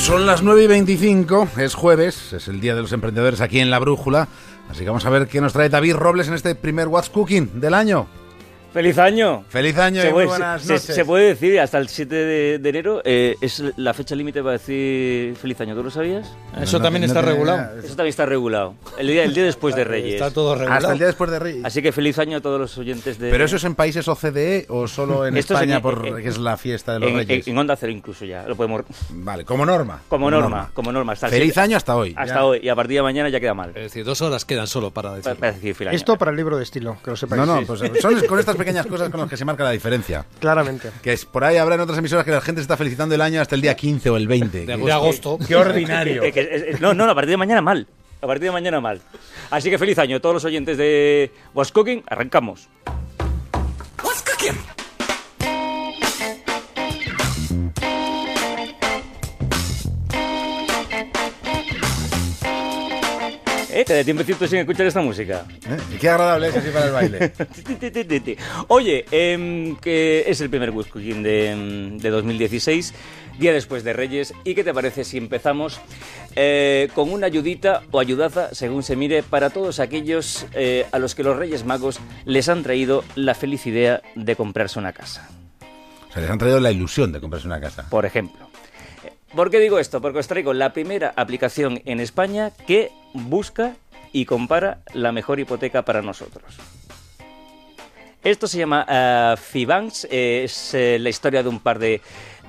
Son las 9 y 25, es jueves, es el Día de los Emprendedores aquí en La Brújula. Así que vamos a ver qué nos trae David Robles en este primer What's Cooking del año. ¡Feliz año! ¡Feliz año y muy buenas se, noches! Se, puede decir, hasta el 7 de, enero eh, es la fecha límite para decir feliz año. ¿Tú lo sabías? Eso también está regulado. Eso también está regulado. El día, el día después de Reyes. Está todo regulado. Hasta el día después de Reyes. Así que feliz año a todos los oyentes de... ¿Pero eso es en países OCDE o solo en Esto es España en- porque en- es la fiesta de los en, Reyes? en- en Onda Cero incluso ya. Lo podemos... Vale, como norma. Como norma, como norma. Hasta el Feliz siete- año hasta hoy. Hasta Ya. hoy. Y a partir de mañana ya queda mal. Es decir, dos horas quedan solo para Para, decirlo. para decir feliz año. Esto para el libro de estilo, que lo sepáis. No, no, pues son con estas pequeñas cosas con las que se marca la diferencia. Claramente. Que es, por ahí habrá en otras emisoras que la gente se está felicitando el año hasta el día 15 o el 20. De, de agosto. Qué ordinario. Eh, que no, no, a partir de mañana mal. A partir de mañana mal. Así que feliz año a todos los oyentes de What's Cooking. Arrancamos. ¿Eh? Te da tiempecito sin escuchar esta música. ¿Eh? Qué agradable es así para el baile. Oye, em, que es el primer Cooking de, de 2016, día después de Reyes. ¿Y qué te parece si empezamos eh, con una ayudita o ayudaza, según se mire, para todos aquellos eh, a los que los Reyes Magos les han traído la feliz idea de comprarse una casa? O sea, les han traído la ilusión de comprarse una casa. por ejemplo. ¿Por qué digo esto? Porque os traigo la primera aplicación en España que busca y compara la mejor hipoteca para nosotros. Esto se llama eh, Fibanks, es eh, la historia de un par de,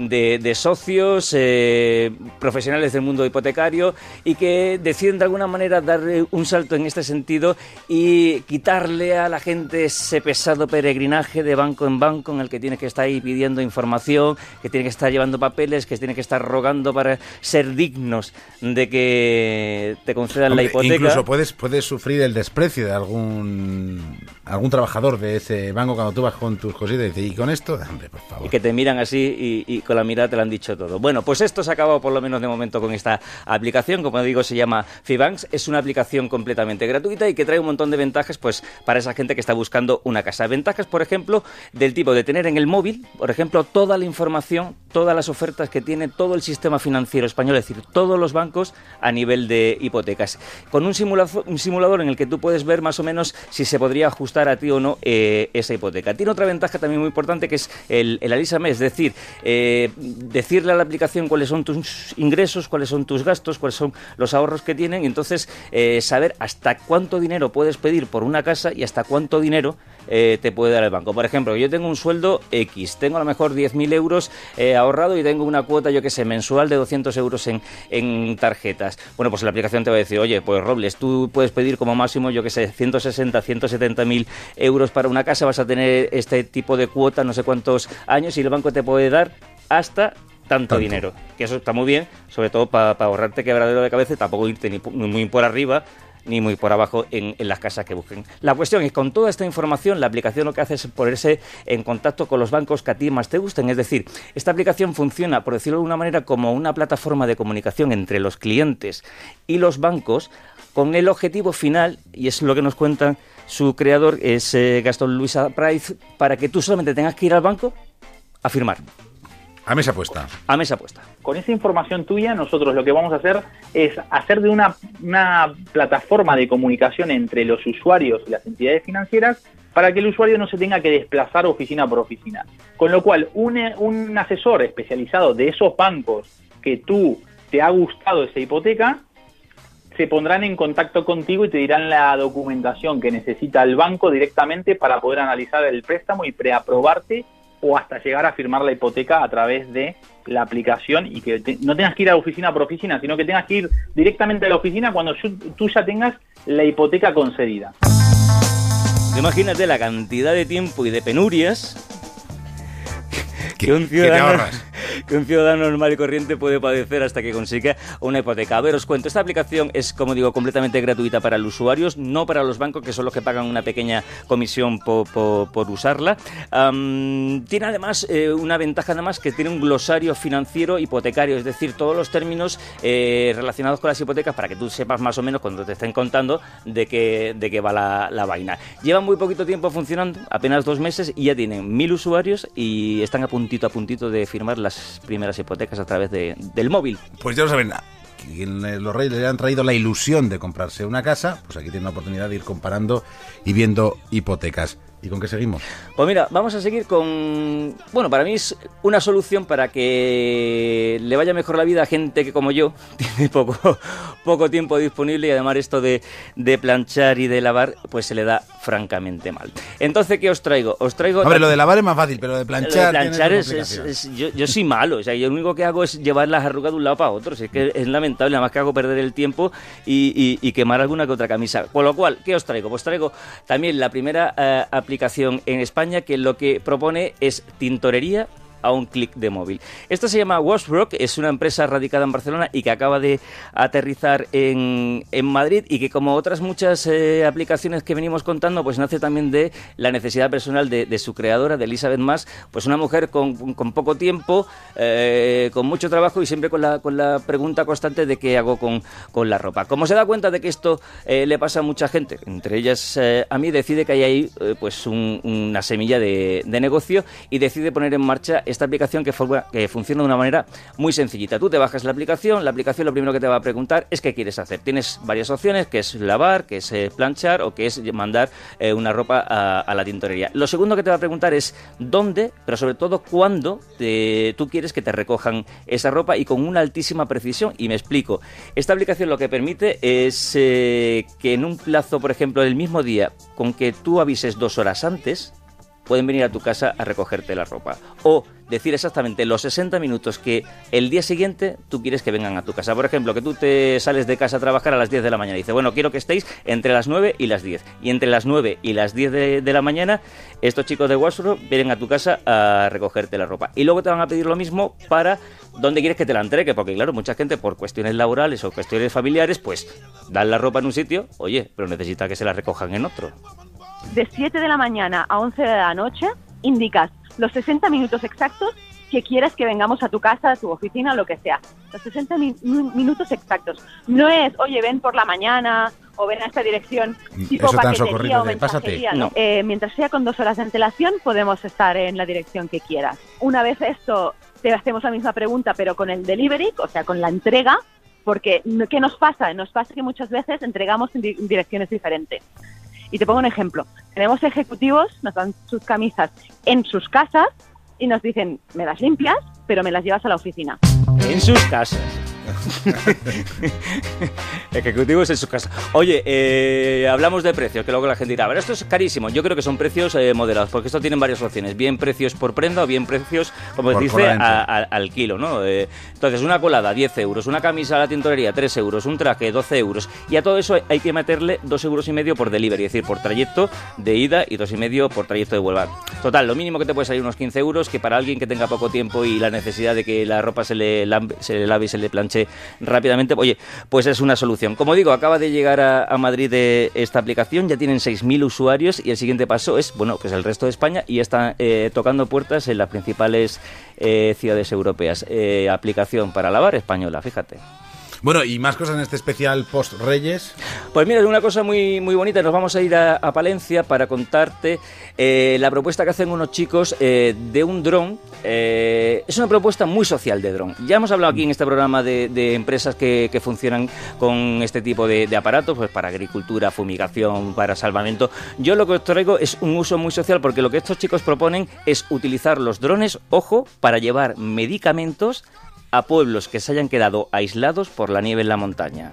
de- de socios eh, profesionales del mundo hipotecario y que deciden de alguna manera dar un salto en este sentido y quitarle a la gente ese pesado peregrinaje de banco en banco en el que tiene que estar ahí pidiendo información, que tiene que estar llevando papeles, que tiene que estar rogando para ser dignos de que te concedan la hipoteca. Incluso puedes, puedes sufrir el desprecio de algún algún trabajador de ese banco cuando tú vas con tus cositas y dices, ¿y con esto? Hombre, por favor. Y que te miran así y, y con la mirada te lo han dicho todo. Bueno, pues esto se ha acabado por lo menos de momento con esta aplicación. Como digo, se llama Fibanks. Es una aplicación completamente gratuita y que trae un montón de ventajas pues para esa gente que está buscando una casa. Ventajas, por ejemplo, del tipo de tener en el móvil, por ejemplo, toda la información, todas las ofertas que tiene todo el sistema financiero español, es decir, todos los bancos a nivel de hipotecas. Con un, simulazo- un simulador en el que tú puedes ver más o menos si se podría ajustar a ti o no eh, esa hipoteca. Tiene otra ventaja también muy importante que es el, el Alísame, es decir, eh, decirle a la aplicación cuáles son tus ingresos, cuáles son tus gastos, cuáles son los ahorros que tienen y entonces eh, saber hasta cuánto dinero puedes pedir por una casa y hasta cuánto dinero eh, te puede dar el banco. Por ejemplo, yo tengo un sueldo X, tengo a lo mejor 10.000 euros eh, ahorrado y tengo una cuota, yo que sé, mensual de 200 euros en, en tarjetas. Bueno, pues la aplicación te va a decir, oye, pues Robles, tú puedes pedir como máximo, yo que sé, 160, 170 mil euros para una casa, vas a tener este tipo de cuota, no sé cuántos años, y el banco te puede dar hasta tanto, Tanto. dinero. Que eso está muy bien, sobre todo para ahorrarte quebradero de cabeza y tampoco irte ni muy por arriba ni muy por abajo en, en las casas que busquen. La cuestión es, con toda esta información, la aplicación lo que hace es ponerse en contacto con los bancos que a ti más te gusten. Es decir, esta aplicación funciona, por decirlo de una manera, como una plataforma de comunicación entre los clientes y los bancos con el objetivo final, y es lo que nos cuenta su creador, es eh, Gastón Luisa Price, para que tú solamente tengas que ir al banco a firmar, A mesa puesta. a mesa. Con esa información tuya, nosotros lo que vamos a hacer es hacer de una, una plataforma de comunicación entre los usuarios y las entidades financieras para que el usuario no se tenga que desplazar oficina por oficina. Con lo cual, un, un asesor especializado de esos bancos que tú te ha gustado esa hipoteca, se pondrán en contacto contigo y te dirán la documentación que necesita el banco directamente para poder analizar el préstamo y preaprobarte o hasta llegar a firmar la hipoteca a través de la aplicación y que te- no tengas que ir a oficina por oficina, sino que tengas que ir directamente a la oficina cuando tú ya tengas la hipoteca concedida. Imagínate la cantidad de tiempo y de penurias ¿Qué, que un te ciudadano, ahorras? Que un ciudadano normal y corriente puede padecer hasta que consiga una hipoteca. A ver, os cuento, esta aplicación es, como digo, completamente gratuita para los usuarios, no para los bancos, que son los que pagan una pequeña comisión po- po- por usarla. Tiene además eh, una ventaja además que tiene un glosario financiero hipotecario, es decir, todos los términos eh, relacionados con las hipotecas para que tú sepas más o menos cuando te estén contando de qué, de qué va la, la vaina. Llevan muy poquito tiempo funcionando, apenas dos meses, y ya tienen mil usuarios y están a puntito a puntito de firmar las primeras hipotecas a través de, del móvil. Pues ya lo saben, quien los reyes le han traído la ilusión de comprarse una casa, pues aquí tiene la oportunidad de ir comparando y viendo hipotecas. ¿Y con qué seguimos? Pues mira, vamos a seguir con... Bueno, para mí es una solución para que le vaya mejor la vida a gente que como yo tiene poco, poco tiempo disponible y además esto de, de planchar y de lavar pues se le da francamente mal. Entonces, ¿qué os traigo? Os traigo... Hombre, lo de lavar es más fácil, pero lo de planchar... Lo de planchar es, yo, yo, soy malo, o sea, yo lo único que hago es llevar las arrugas de un lado para otro, es que es lamentable, nada más que hago perder el tiempo y, y, y, quemar alguna que otra camisa. Por lo cual, ¿qué os traigo? Pues traigo también la primera aplicación en España que lo que propone es tintorería a un clic de móvil. Esta se llama Washbrook, es una empresa radicada en Barcelona y que acaba de aterrizar en, en Madrid y que como otras muchas eh, aplicaciones que venimos contando, pues nace también de la necesidad personal de, su creadora, de Elizabeth Mas, pues una mujer con, con poco tiempo, eh, con mucho trabajo y siempre con la, con la pregunta constante de qué hago con, con la ropa. Como se da cuenta de que esto eh, le pasa a mucha gente, entre ellas a mí, decide que hay ahí pues un, una semilla de, de negocio y decide poner en marcha esta aplicación que, forma, funciona de una manera muy sencillita. Tú te bajas la aplicación, la aplicación lo primero que te va a preguntar es qué quieres hacer. Tienes varias opciones, que es lavar, que es eh, planchar o que es mandar eh, una ropa a, la tintorería. Lo segundo que te va a preguntar es dónde, pero sobre todo cuándo te, tú quieres que te recojan esa ropa y con una altísima precisión. Y me explico. Esta aplicación lo que permite es eh, que en un plazo, por ejemplo, del mismo día, con que tú avises dos horas antes, pueden venir a tu casa a recogerte la ropa. O decir exactamente los 60 minutos que el día siguiente tú quieres que vengan a tu casa. Por ejemplo, que tú te sales de casa a trabajar a las 10 de la mañana y dices, bueno, quiero que estéis entre las 9 y las 10. Y entre las 9 y las 10 de, la mañana, estos chicos de Washroom vienen a tu casa a recogerte la ropa. Y luego te van a pedir lo mismo para dónde quieres que te la entregue, porque claro, mucha gente por cuestiones laborales o cuestiones familiares, pues dan la ropa en un sitio, oye, pero necesita que se la recojan en otro. De 7 de la mañana a 11 de la noche, indicas los 60 minutos exactos que quieras que vengamos a tu casa, a tu oficina, lo que sea. Los 60 mi minutos exactos. No es, oye, ven por la mañana o ven a esta dirección tipo Eso tan paquetería o de, pásate. ¿no? Eh, mientras sea con dos horas de antelación, podemos estar en la dirección que quieras. Una vez esto, te hacemos la misma pregunta, pero con el delivery, o sea, con la entrega, porque ¿qué nos pasa? Nos pasa que muchas veces entregamos en direcciones diferentes. Y te pongo un ejemplo. Tenemos ejecutivos, nos dan sus camisas en sus casas y nos dicen, me las limpias, pero me las llevas a la oficina. En sus casas. Ejecutivos en su casa. Oye, eh, hablamos de precios, que luego la gente dirá, pero esto es carísimo. Yo creo que son precios eh, moderados, porque esto tienen varias opciones. Bien precios por prenda o bien precios, como por dice, a, a, al kilo, ¿no? Eh, entonces, una colada, 10 euros. Una camisa a la tintorería, 3 euros. Un traje, 12 euros. Y a todo eso hay que meterle 2 euros y medio por delivery, es decir, por trayecto de ida y 2 y medio por trayecto de vuelta. Total, lo mínimo que te puede salir unos 15 euros, que para alguien que tenga poco tiempo y la necesidad de que la ropa se le, se le lave y se le planche rápidamente, oye, pues es una solución. Como digo, acaba de llegar a, Madrid de esta aplicación, ya tienen 6.000 usuarios y el siguiente paso es, bueno, pues el resto de España y está eh, tocando puertas en las principales eh, ciudades europeas. Eh, aplicación para lavar española, fíjate. Bueno, y más cosas en este especial post Reyes. Pues mira, es una cosa muy, muy bonita. Nos vamos a ir a, a Palencia para contarte eh, la propuesta que hacen unos chicos eh, de un dron. Eh, es una propuesta muy social de dron. Ya hemos hablado aquí en este programa de, de empresas que, que, funcionan con este tipo de, de, aparatos, pues para agricultura, fumigación, para salvamento. Yo lo que os traigo es un uso muy social porque lo que estos chicos proponen es utilizar los drones, ojo, para llevar medicamentos a pueblos que se hayan quedado aislados por la nieve en la montaña.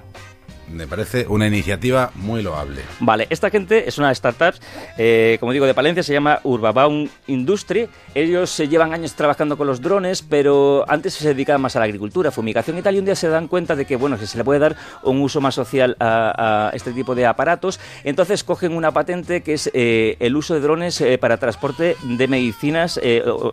Me parece una iniciativa muy loable. Vale, esta gente es una startup, eh, como digo, de Palencia, se llama Urbabaum Industry. Ellos se llevan años trabajando con los drones, pero antes se dedicaban más a la agricultura, fumigación y tal, y un día se dan cuenta de que, bueno, que se le puede dar un uso más social a, este tipo de aparatos. Entonces cogen una patente que es eh, el uso de drones eh, para transporte de medicinas,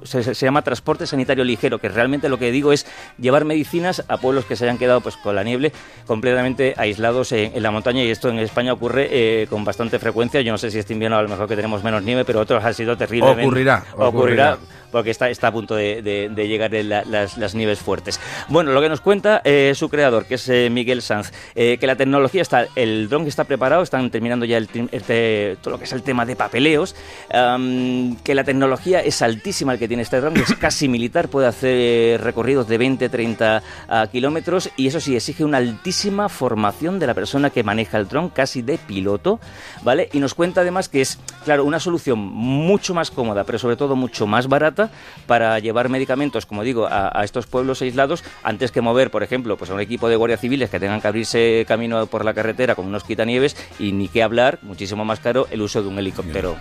se, se, llama transporte sanitario ligero, que realmente lo que digo es llevar medicinas a pueblos que se hayan quedado pues con la nieve completamente aislados en, en, la montaña y esto en España ocurre eh, con bastante frecuencia. Yo no sé si este invierno a lo mejor que tenemos menos nieve, pero otros ha sido terrible. Ocurrirá, ocurrirá. ocurrirá. Porque está, está a punto de, llegar las, las, nieves fuertes. Bueno, lo que nos cuenta eh, su creador, que es eh, Miguel Sanz, que la tecnología está, el dron está preparado, están terminando ya el, todo lo que es el tema de papeleos, que la tecnología es altísima el que tiene este dron, es casi militar, puede hacer recorridos de 20, 30 ah, kilómetros y eso sí, exige una altísima formación de la persona que maneja el dron, casi de piloto, ¿vale? Y nos cuenta además que es, claro, una solución mucho más cómoda, pero sobre todo mucho más barata para llevar medicamentos, como digo, a, estos pueblos aislados, antes que mover, por ejemplo, pues a un equipo de guardias civiles que tengan que abrirse camino por la carretera con unos quitanieves y ni qué hablar, muchísimo más caro, el uso de un helicóptero.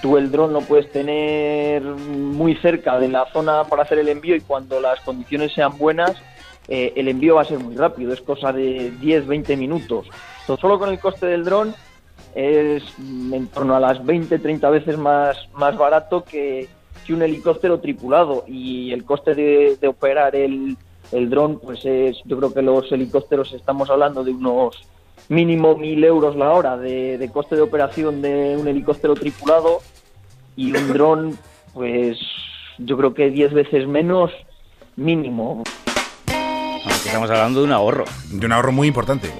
Tú el dron lo puedes tener muy cerca de la zona para hacer el envío y cuando las condiciones sean buenas, eh, el envío va a ser muy rápido, es cosa de 10-20 minutos. solo con el coste del dron es en torno a las 20-30 veces más, más barato que, que, un helicóptero tripulado y el coste de, operar el, el dron, pues es, yo creo que los helicópteros estamos hablando de unos mínimo mil euros la hora de, de coste de operación de un helicóptero tripulado y un dron, pues yo creo que 10 veces menos mínimo. Estamos hablando de un ahorro. De un ahorro muy importante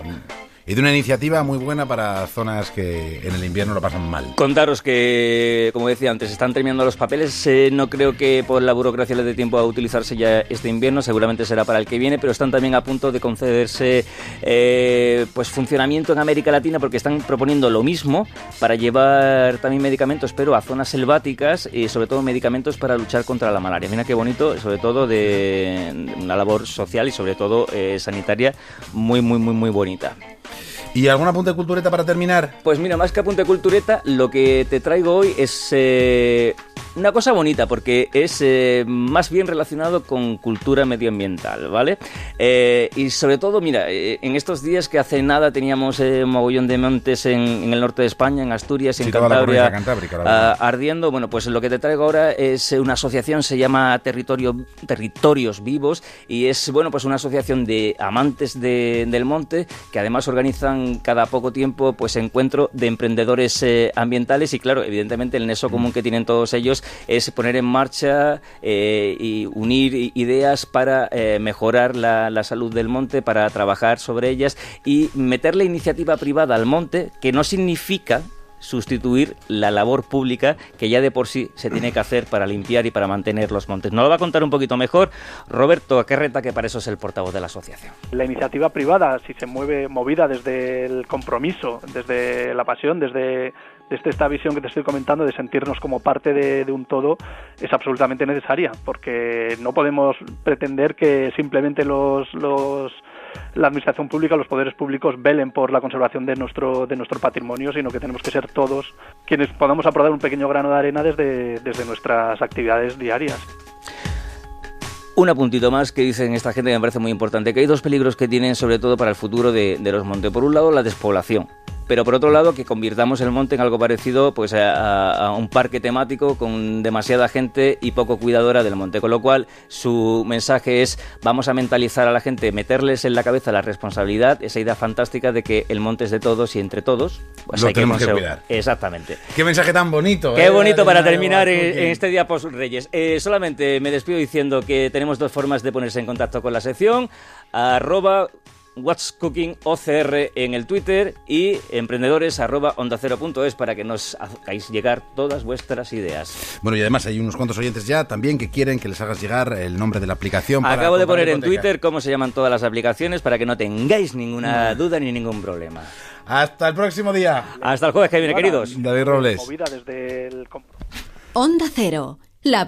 y de una iniciativa muy buena para zonas que en el invierno lo pasan mal. Contaros que, como decía antes, están terminando los papeles. Eh, no creo que por la burocracia les dé tiempo a utilizarse ya este invierno, seguramente será para el que viene, pero están también a punto de concederse eh, pues funcionamiento en América Latina porque están proponiendo lo mismo para llevar también medicamentos, pero a zonas selváticas y sobre todo medicamentos para luchar contra la malaria. Mira qué bonito, sobre todo de una labor social y sobre todo eh, sanitaria muy, muy, muy, muy bonita. ¿Y algún apunte cultureta para terminar? Pues mira, más que apunte cultureta, lo que te traigo hoy es eh, una cosa bonita porque es eh, más bien relacionado con cultura medioambiental, ¿vale? Eh, y sobre todo, mira, eh, en estos días que hace nada teníamos un mogollón de montes en, el norte de España, en Asturias, en Cantabria, ah, ardiendo, bueno, pues lo que te traigo ahora es una asociación, se llama Territorio, Territorios Vivos y es, bueno, pues una asociación de amantes del monte que además organizan cada poco tiempo pues encuentro de emprendedores ambientales. Y claro, evidentemente el neso común que tienen todos ellos es poner en marcha eh, y unir ideas para eh, mejorar la, salud del monte, para trabajar sobre ellas y meter la iniciativa privada al monte, que no significa sustituir la labor pública que ya de por sí se tiene que hacer para limpiar y para mantener los montes. Nos lo va a contar un poquito mejor Roberto Aquerreta, que para eso es el portavoz de la asociación. La iniciativa privada, si se mueve movida desde el compromiso, desde la pasión, desde esta visión que te estoy comentando de sentirnos como parte de, un todo es absolutamente necesaria, porque no podemos pretender que simplemente los, los la administración pública, los poderes públicos velen por la conservación de nuestro, de nuestro patrimonio, sino que tenemos que ser todos quienes podamos aportar un pequeño grano de arena desde, desde nuestras actividades diarias. Un apuntito más que dicen esta gente que me parece muy importante, que hay dos peligros que tienen sobre todo para el futuro de los montes. Por un lado, la despoblación pero por otro lado que convirtamos el monte en algo parecido pues a, un parque temático con demasiada gente y poco cuidadora del monte, con lo cual su mensaje es vamos a mentalizar a la gente, meterles en la cabeza la responsabilidad, esa idea fantástica de que el monte es de todos y entre todos pues lo hay tenemos que, cuidar. Exactamente. Qué mensaje tan bonito. Qué ¿eh? bonito para terminar en, este día post Reyes. Eh, solamente me despido diciendo que tenemos dos formas de ponerse en contacto con la sección arroba What's Cooking OCR en el Twitter y emprendedores arroba onda es para que nos hagáis llegar todas vuestras ideas. Bueno, y además hay unos cuantos oyentes ya también que quieren que les hagas llegar el nombre de la aplicación. Acabo de poner en Twitter cómo se llaman todas las aplicaciones para que no tengáis ninguna duda ni ningún problema. Hasta el próximo día. Hasta el jueves que viene, queridos. David Robles. Onda Cero. La